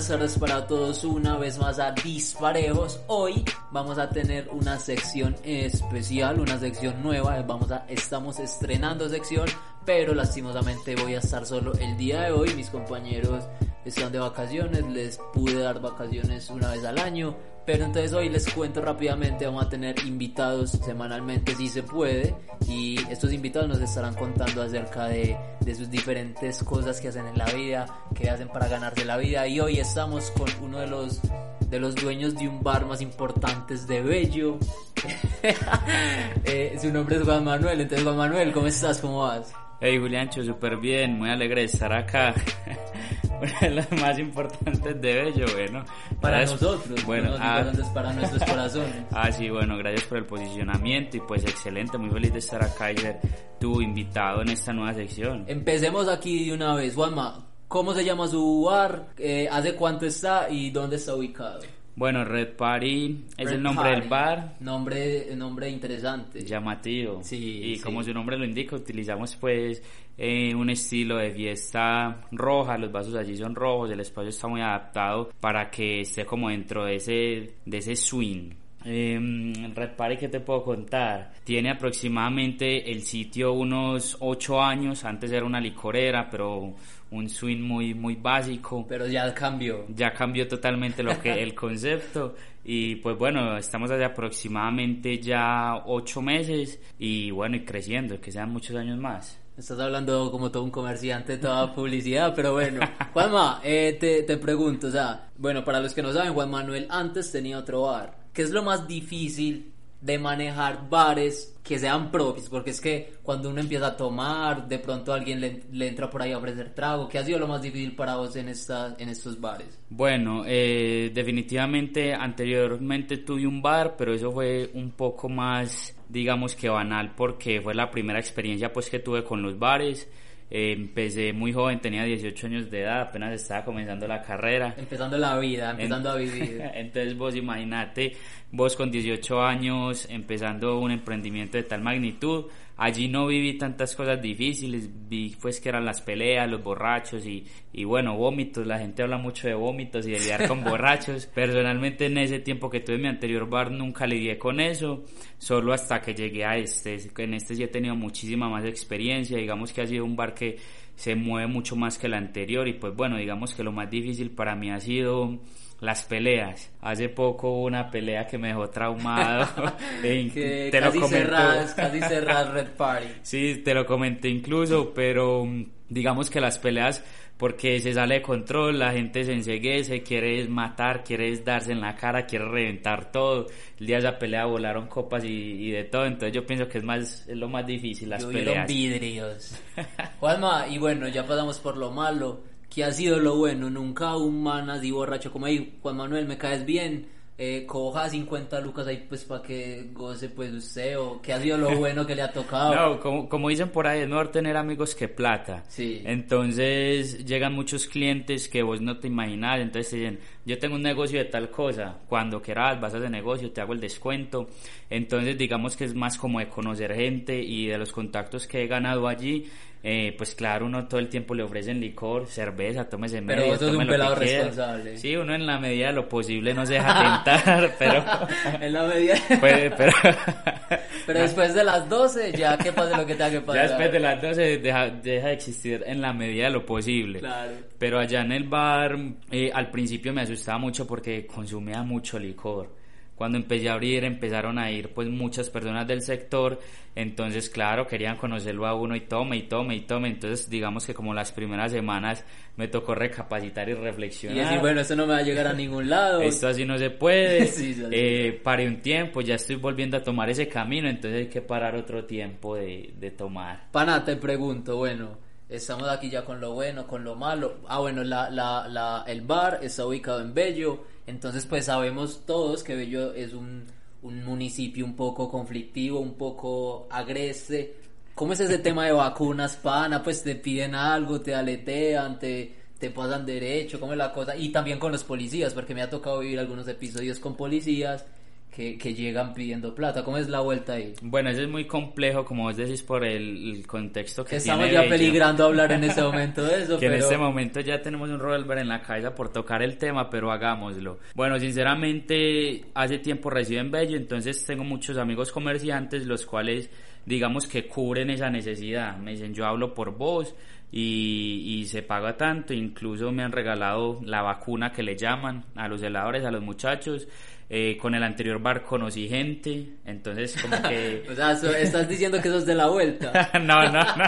buenas tardes para todos una vez más a Disparejos. Hoy vamos a tener una sección especial, una sección nueva. Vamos a, estamos estrenando sección, pero lastimosamente voy a estar solo el día de hoy. Mis compañeros están de vacaciones, les pude dar vacaciones una vez al año. Pero entonces hoy les cuento rápidamente, vamos a tener invitados semanalmente si se puede y estos invitados nos estarán contando acerca de, de sus diferentes cosas que hacen en la vida, que hacen para ganarse la vida y hoy estamos con uno de los de los dueños de un bar más importantes de Bello. eh, su nombre es Juan Manuel, entonces Juan Manuel, ¿cómo estás? ¿Cómo vas? Hey Juliancho, súper bien, muy alegre de estar acá. Una de las más importantes de Bello, bueno. Para nosotros, bueno, no ah, para nuestros corazones. ah, sí, bueno, gracias por el posicionamiento y pues excelente, muy feliz de estar acá y ser tu invitado en esta nueva sección. Empecemos aquí de una vez. Juanma, ¿cómo se llama su bar? Eh, ¿Hace cuánto está y dónde está ubicado? Bueno, Red Party es Red el nombre Party. del bar, Nombre, nombre interesante. llamativo. Sí, y sí. como su nombre lo indica, utilizamos pues eh, un estilo de fiesta roja, los vasos allí son rojos, el espacio está muy adaptado para que esté como dentro de ese, de ese swing. Eh, Red Party, ¿qué te puedo contar? Tiene aproximadamente el sitio unos 8 años, antes era una licorera, pero un swing muy, muy básico Pero ya cambió. ya cambió totalmente lo que el concepto y pues bueno estamos hace aproximadamente ya ocho meses y bueno y creciendo que sean muchos años más Estás hablando como todo un comerciante, toda publicidad, pero bueno. Juanma, eh, te, te pregunto, o sea, bueno, para los que no saben, Juan Manuel antes tenía otro bar. ¿Qué es lo más difícil de manejar bares que sean propios? Porque es que cuando uno empieza a tomar, de pronto alguien le, entra por ahí a ofrecer trago. ¿Qué ha sido lo más difícil para vos en, esta, en estos bares? bueno eh, definitivamente anteriormente tuve un bar pero eso fue un poco más digamos que banal porque fue la primera experiencia pues que tuve con los bares Eh, empecé muy joven tenía 18 años de edad apenas estaba comenzando la carrera Empezando la vida, empezando a vivir. Entonces vos imaginate, vos con 18 años empezando un emprendimiento de tal magnitud, allí no viví tantas cosas difíciles, vi pues que eran las peleas, los borrachos y, y bueno, vómitos, la gente habla mucho de vómitos y de lidiar con borrachos, personalmente en ese tiempo que tuve mi anterior bar nunca lidié con eso, solo hasta que llegué a este, en este sí he tenido muchísima más experiencia, digamos que ha sido un bar que se mueve mucho más que el anterior y pues bueno, digamos que lo más difícil para mí ha sido las peleas. Hace poco hubo una pelea que me dejó traumado. E que te lo casi comento. cerras, casi cerras Red Party. Sí, te lo comenté incluso, pero mm, digamos que las peleas porque se sale de control, la gente se enseguece, quiere matar, quiere darse en la cara, quiere reventar todo. El día de esa pelea volaron copas y, y de todo, entonces yo pienso que es más es lo más difícil las peleas. vidrios. Juanma, y bueno, ya pasamos por lo malo. ¿Qué ha sido lo bueno? Nunca un man así borracho como ahí, Juan Manuel, me caes bien. Eh, coja 50 lucas ahí pues para que goce pues usted o qué ha sido lo bueno que le ha tocado. No, como, como dicen por ahí, es mejor tener amigos que plata. Sí. Entonces llegan muchos clientes que vos no te imaginas, entonces te dicen, yo tengo un negocio de tal cosa, cuando quieras vas a ese negocio, te hago el descuento. Entonces digamos que es más como de conocer gente y de los contactos que he ganado allí, eh, pues claro, uno todo el tiempo le ofrecen licor, cerveza, tómese Pero medio, vos sos un pelado responsable. Sí, uno en la medida de lo posible no se deja tentar, pero... en la medida. puede- pero... Pero después de las 12 ya que pase lo que tenga que Ya pasar. después de las 12 deja, deja de existir en la medida de lo posible. Claro. Pero allá en el bar, eh, al principio me asustaba mucho porque consumía mucho licor. Cuando empecé a abrir, empezaron a ir pues muchas personas del sector, entonces claro, querían conocerlo a uno y tome y tome y tome, entonces digamos que como las primeras semanas me tocó recapacitar y Y reflexionar. decir, bueno, esto no me va a llegar a ningún lado. Esto así no se puede. Sí, sí, sí. Eh, paré un tiempo, ya estoy volviendo a tomar ese camino, entonces hay que parar otro tiempo de, de tomar. Pana, te pregunto, bueno, estamos aquí ya con lo bueno, con lo malo. Ah, bueno, la, la, la, el bar está ubicado en Bello, entonces pues sabemos todos que Bello es un, un municipio un poco conflictivo, un poco agreste. ¿Cómo es ese tema de vacunas, pana? Pues te piden algo, te aletean, te, te pasan derecho, ¿cómo es la cosa? Y también con los policías, porque me ha tocado vivir algunos episodios con policías que, que llegan pidiendo plata. ¿Cómo es la vuelta ahí? Bueno, eso es muy complejo, como vos decís, por el, el contexto que Estamos tiene ya Bello. peligrando hablar en este momento de eso, que en pero este momento ya tenemos un revolver en la cabeza por tocar el tema, pero hagámoslo. Bueno, sinceramente, hace tiempo resido en Bello, entonces tengo muchos amigos comerciantes, los cuales, digamos que cubren esa necesidad. Me dicen, yo hablo por vos y, y se paga tanto, incluso me han regalado la vacuna que le llaman a los heladores, a los muchachos. Eh, con el anterior bar conocí gente, entonces como que... o sea, so- estás diciendo que eso es de la vuelta. no, no, no,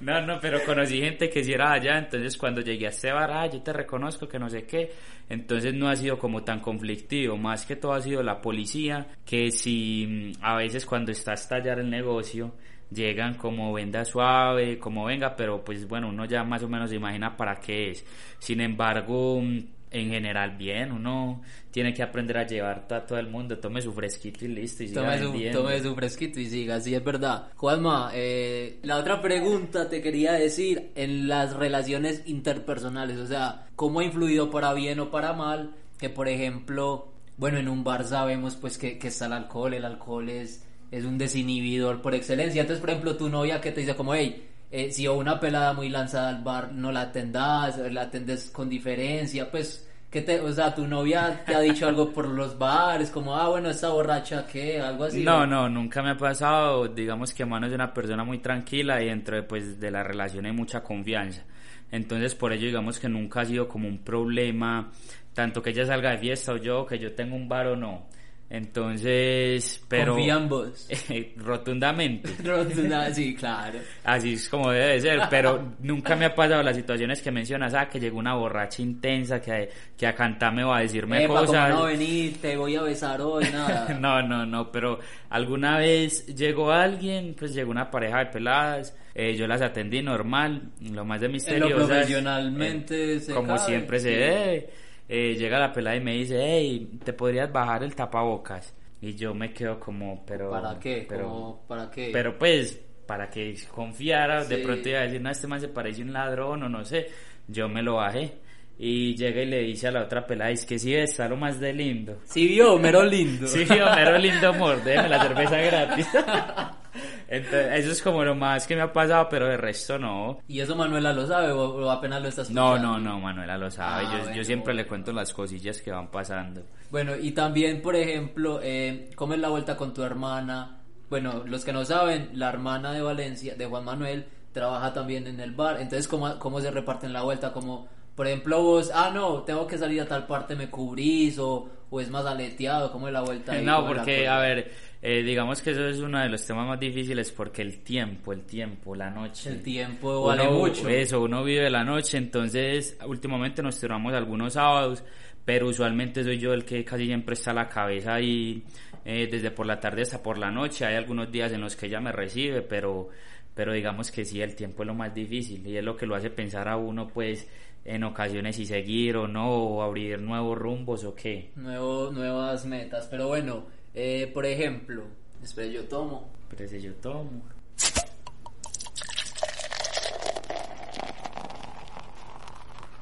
no, no, pero conocí gente que sí era allá, entonces cuando llegué a este bar, ah, yo te reconozco que no sé qué, entonces no ha sido como tan conflictivo, más que todo ha sido la policía, que si mm, a veces cuando está a estallar el negocio, llegan como venda suave, como venga, pero pues bueno, uno ya más o menos se imagina para qué es. Sin embargo, mm, en general bien, uno tiene que aprender a llevar a todo el mundo, tome su fresquito y listo, y Tome su, tome su fresquito y siga, sí es verdad. Juanma, eh, la otra pregunta te quería decir en las relaciones interpersonales, o sea, ¿cómo ha influido para bien o para mal que, por ejemplo, bueno, en un bar sabemos pues que, que está el alcohol, el alcohol es, es un desinhibidor por excelencia, entonces, por ejemplo, tu novia que te dice como, hey, eh, si una pelada muy lanzada al bar no la atendás, la atendes con diferencia, pues que te, o sea, tu novia te ha dicho algo por los bares, como, ah, bueno, esta borracha, ¿qué? Algo así. No, no, nunca me ha pasado. Digamos que Mano es una persona muy tranquila y dentro de, pues, de la relación hay mucha confianza. Entonces, por ello, digamos que nunca ha sido como un problema, tanto que ella salga de fiesta o yo, que yo tenga un bar o no. Entonces, pero... Vos. rotundamente. Rotunda, sí, claro. Así es como debe ser, pero nunca me ha pasado las situaciones que mencionas, ah, que llegó una borracha intensa que, que a cantarme o a decirme Epa, cosas. no te voy a besar hoy, nada. No, no, no, pero alguna vez llegó alguien, pues llegó una pareja de peladas, eh, yo las atendí normal, lo más de En lo misterioso. profesionalmente se como cabe, siempre se debe. Eh, llega la pelada y me dice, hey, ¿te podrías bajar el tapabocas? Y yo me quedo como, pero... ¿Para qué? Pero, Como, ¿Para qué? pero pues, para que confiara, de Sí. pronto iba a decir, no, este man se parece un ladrón o no sé, yo me lo bajé. Y llega y le dice a la otra pelada, es que sí, está lo más de lindo. Sí vio, mero lindo. Sí, mero lindo amor, déjeme la cerveza gratis. Entonces, eso es como lo más que me ha pasado, pero de resto no. ¿Y eso Manuela lo sabe o, o apenas lo estás No, no, no, Manuela lo sabe. Ah, yo, bueno. yo siempre le cuento las cosillas que van pasando. Bueno, y también, por ejemplo, eh, ¿cómo es la vuelta con tu hermana? Bueno, los que no saben, la hermana de Valencia, de Juan Manuel, trabaja también en el bar. Entonces, ¿cómo, cómo se reparten la vuelta? Como, por ejemplo, vos, ah, no, tengo que salir a tal parte, me cubrís, o, o es más aleteado, ¿cómo es la vuelta ahí? No, ¿Cómo es la porque, a ver, eh, digamos que eso es uno de los temas más difíciles porque el tiempo, el tiempo, la noche. El tiempo vale Uno- mucho. Eso, uno vive la noche, entonces últimamente nos tiramos algunos sábados, pero usualmente soy yo el que casi siempre está a la cabeza ahí eh, desde por la tarde hasta por la noche. Hay algunos días en los que ella me recibe, pero, pero digamos que sí, el tiempo es lo más difícil y es lo que lo hace pensar a uno, pues, en ocasiones si seguir o no, o abrir nuevos rumbos o qué. Nuevo, nuevas metas. Pero bueno, eh, por ejemplo, espera, yo tomo. Ese yo tomo.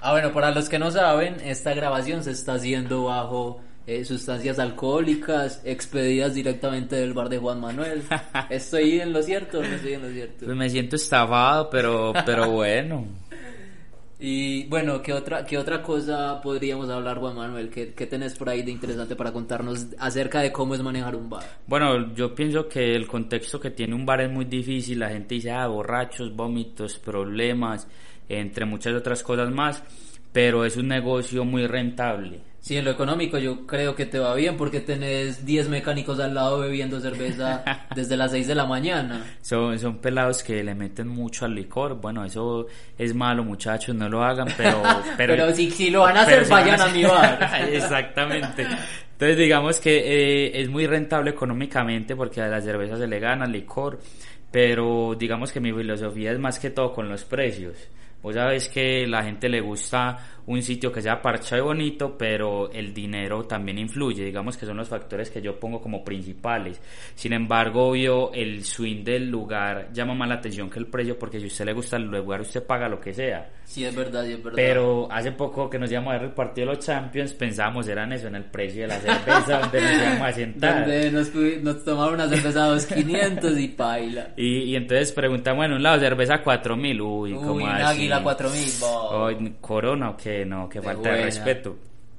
Ah, bueno, para los que no saben, esta grabación se está haciendo bajo eh, sustancias alcohólicas expedidas directamente del bar de Juan Manuel. ¿Estoy en lo cierto o no estoy en lo cierto? Pues me siento estafado, pero, pero bueno. Y bueno, ¿qué otra, qué otra cosa podríamos hablar, Juan Manuel? ¿Qué, ¿Qué tenés por ahí de interesante para contarnos acerca de cómo es manejar un bar? Bueno, yo pienso que el contexto que tiene un bar es muy difícil. La gente dice, ah, borrachos, vómitos, problemas, entre muchas otras cosas más. Pero es un negocio muy rentable. Sí, en lo económico yo creo que te va bien porque tenés 10 mecánicos al lado bebiendo cerveza desde las 6 de la mañana. Son, son pelados que le meten mucho al licor. Bueno, eso es malo, muchachos, no lo hagan, pero... Pero, Pero si, si lo van a hacer, si vayan a mi bar. Exactamente. Entonces digamos que eh, es muy rentable económicamente porque a la cerveza se le gana, al licor, pero digamos que mi filosofía es más que todo con los precios. Vos sabés que la gente le gusta un sitio que sea parchado y bonito, pero el dinero también influye, digamos que son los factores que yo pongo como principales. Sin embargo, obvio, el swing del lugar llama más la atención que el precio, porque si a usted le gusta el lugar, usted paga lo que sea. Sí, es verdad, sí, es verdad. Pero hace poco que nos íbamos a ver el partido de los Champions, pensábamos eran eso, en el precio de la cerveza, donde nos íbamos a sentar. Donde nos, nos una cerveza a 2.500 y paila. Y, y entonces preguntamos en un lado, cerveza 4.000, uy, uy como así? 3.000 a 4.000. Oh, corona o okay, qué, no, qué falta buena. de respeto.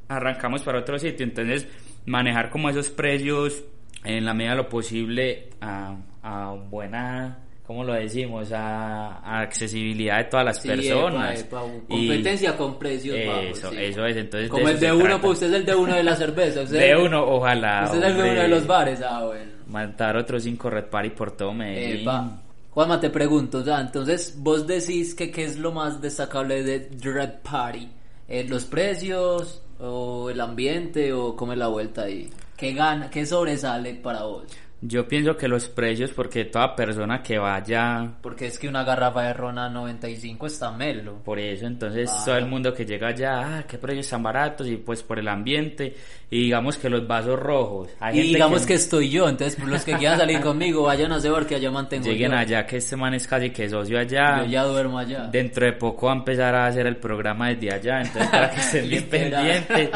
Arrancamos para otro sitio, entonces manejar como esos precios en la medida de lo posible a, a buena ¿cómo lo decimos? A, a, accesibilidad de todas las sí, personas. Epa, epa. competencia y con precios eso, bajos. Sí. Eso es, entonces. Como el de uno, trata. pues usted es el de uno de la cerveza. Usted de uno, ojalá. Usted es el de uno de los bares, ah, bueno. Mandar otros cinco Red Party por todo Medellín. Epa. Juanma, te pregunto, sea, entonces vos decís que qué es lo más destacable de Red Party, Eh, los precios o el ambiente o cómo es la vuelta ahí, qué gana, qué sobresale para vos, Yo pienso que los precios, porque toda persona que vaya porque es que una garrafa de Rona 95 está melo. por eso, entonces Ah. todo el mundo que llega allá, ah, qué precios tan baratos, y pues por el ambiente, y digamos que los vasos rojos. Hay Y gente digamos que... estoy yo, entonces los que quieran salir conmigo vayan a bar que allá mantengo lleguen yo. allá, que este man es casi que socio allá. Yo ya duermo allá. Dentro de poco va a empezar a hacer el programa desde allá, entonces para que estén bien pendientes.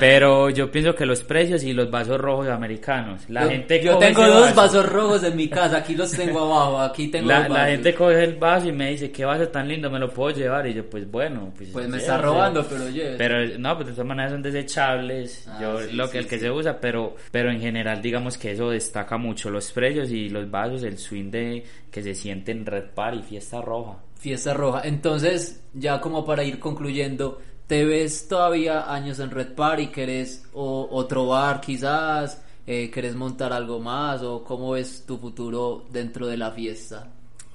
Pero yo pienso que los precios y los vasos rojos americanos. La yo, gente yo coge tengo ese dos vaso. vasos rojos en mi casa, aquí los tengo abajo, aquí tengo La, los la vasos. gente coge el vaso y me dice, qué vaso tan lindo, me lo puedo llevar. Y yo, pues bueno, pues, Pues me está sea, robando, pero oye. Pero no, pues de todas maneras son desechables. Ah, yo sí, lo que sí, el que sí. se usa, pero pero en general digamos que eso destaca mucho los precios y los vasos, el swing de que se siente en Red Party, fiesta roja. Fiesta Roja. Entonces, ya como para ir concluyendo, ¿te ves todavía años en Red Party? ¿Querés o, otro bar quizás? Eh, ¿Querés montar algo más? ¿O cómo ves tu futuro dentro de la fiesta?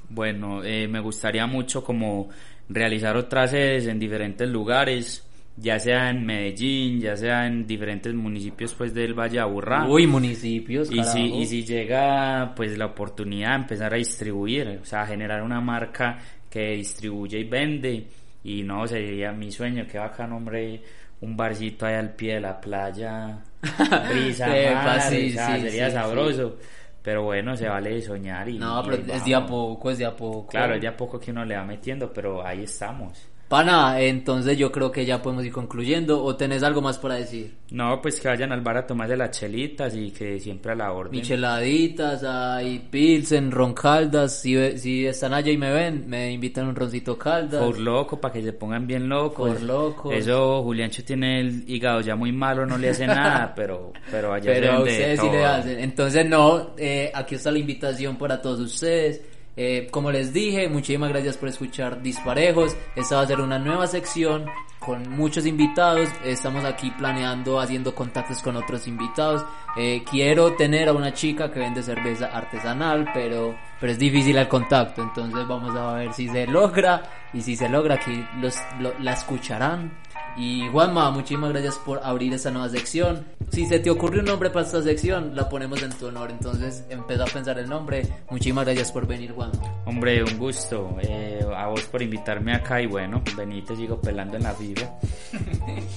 Bueno, eh, me gustaría mucho como realizar otras sedes en diferentes lugares, ya sea en Medellín, ya sea en diferentes municipios pues del Valle Aburrá. Uy, municipios, Y si, y si llega pues la oportunidad de empezar a distribuir, o sea, generar una marca que distribuye y vende, y no, sería mi sueño, que bacán, hombre, un barcito ahí al pie de la playa, brisa, mar, sí, sí, sería sí, pero Pero bueno, se vale soñar y... No, pero es de a poco, es de a poco. Claro, es de a poco que uno le va metiendo, pero ahí estamos. Pana, entonces yo creo que ya podemos ir concluyendo. ¿O tenés algo más para decir? No, pues que vayan al bar a tomarse las chelitas y que siempre a la orden. Micheladitas, hay Pilsen, Ron Caldas. Si, si están allá y me ven, me invitan un roncito Caldas. Por loco, para que se pongan bien locos. Por locos. Eso, Juliancho tiene el hígado ya muy malo, no le hace nada, pero, pero allá se Pero a vende de ustedes sí le hacen. Entonces, no, eh, aquí está la invitación para todos ustedes. Eh, como les dije, muchísimas gracias por escuchar Disparejos. Esta va a ser una nueva sección con muchos invitados. Estamos aquí planeando, haciendo contactos con otros invitados. Eh, quiero tener a una chica que vende cerveza artesanal, pero, pero es difícil el contacto. Entonces vamos a ver si se logra. Y si se logra, aquí los, lo- la escucharán. Y Juanma, muchísimas gracias por abrir esta nueva sección. Si se te ocurre un nombre para esta sección, la ponemos en tu honor. Entonces empieza a pensar el nombre. Muchísimas gracias por venir, Juanma. Hombre, un gusto. Eh, a vos por invitarme acá y bueno, vení, te sigo pelando en la FIFA.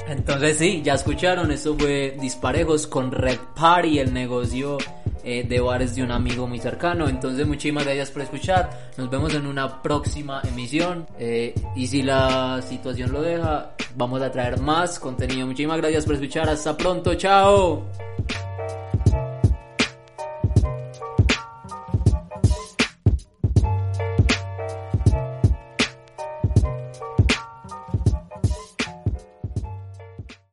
Entonces sí, ya escucharon, esto fue Disparejos con Red Party, el negocio eh, de bares de un amigo muy cercano. Entonces muchísimas gracias por escuchar, nos vemos en una próxima emisión eh, y si la situación lo deja, vamos a traer más contenido. Muchísimas gracias por escuchar, hasta pronto, chao.